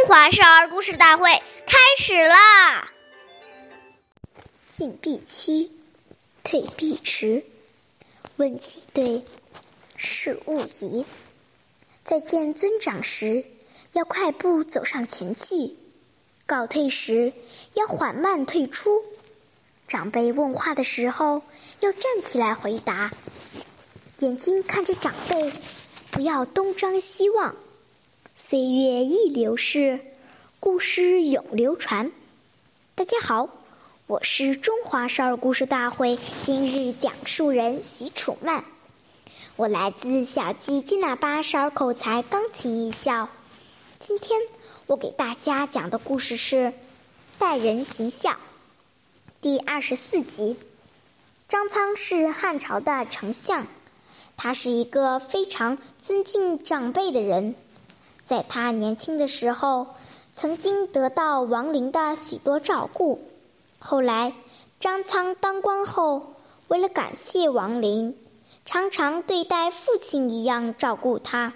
中华少儿故事大会开始啦！进必趋，退必迟。问其对，事勿疑。再见尊长时，要快步走上前去；告退时，要缓慢退出。长辈问话的时候，要站起来回答。眼睛看着长辈，不要东张西望。岁月易流逝，故事永流传。大家好，我是中华少儿故事大会今日讲述人许楚曼，我来自小鸡金喇叭少儿口才钢琴艺校。今天我给大家讲的故事是《待人行孝》第二十四集。张苍是汉朝的丞相，他是一个非常尊敬长辈的人。在他年轻的时候，曾经得到王陵的许多照顾。后来，张苍当官后，为了感谢王陵，常常对待父亲一样照顾他。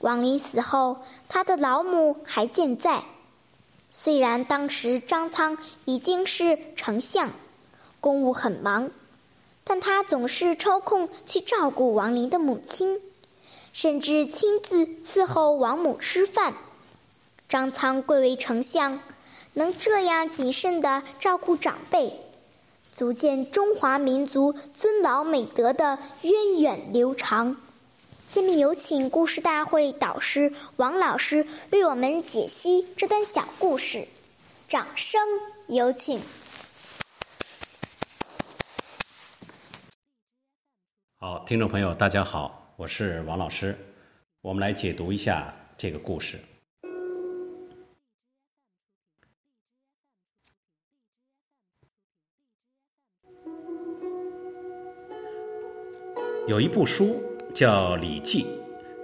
王陵死后，他的老母还健在。虽然当时张苍已经是丞相，公务很忙，但他总是抽空去照顾王陵的母亲。甚至亲自伺候王母吃饭。张苍贵为丞相，能这样谨慎地照顾长辈，足见中华民族尊老美德的源远流长。下面有请故事大会导师王老师为我们解析这段小故事，掌声有请。好，听众朋友，大家好。我是王老师，我们来解读一下这个故事。有一部书叫《礼记》，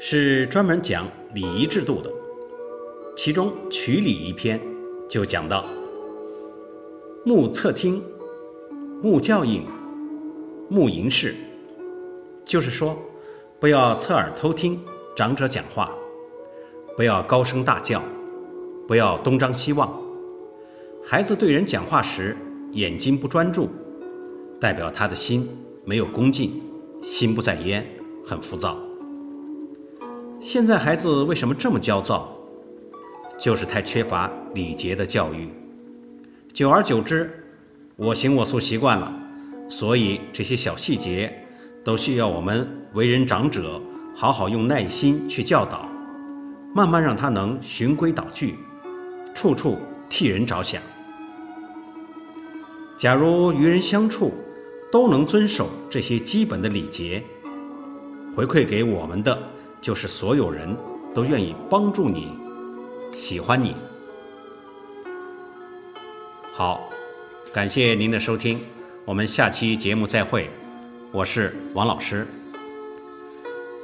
是专门讲礼仪制度的。其中《曲礼》一篇就讲到：目侧听，目教应，目迎视，就是说。不要侧耳偷听长者讲话，不要高声大叫，不要东张西望。孩子对人讲话时眼睛不专注，代表他的心没有恭敬，心不在焉，很浮躁。现在孩子为什么这么焦躁？就是太缺乏礼节的教育。久而久之，我行我素习惯了，所以这些小细节都需要我们。为人长者，好好用耐心去教导，慢慢让他能循规蹈矩，处处替人着想。假如与人相处都能遵守这些基本的礼节，回馈给我们的就是所有人都愿意帮助你，喜欢你。好，感谢您的收听，我们下期节目再会，我是王老师。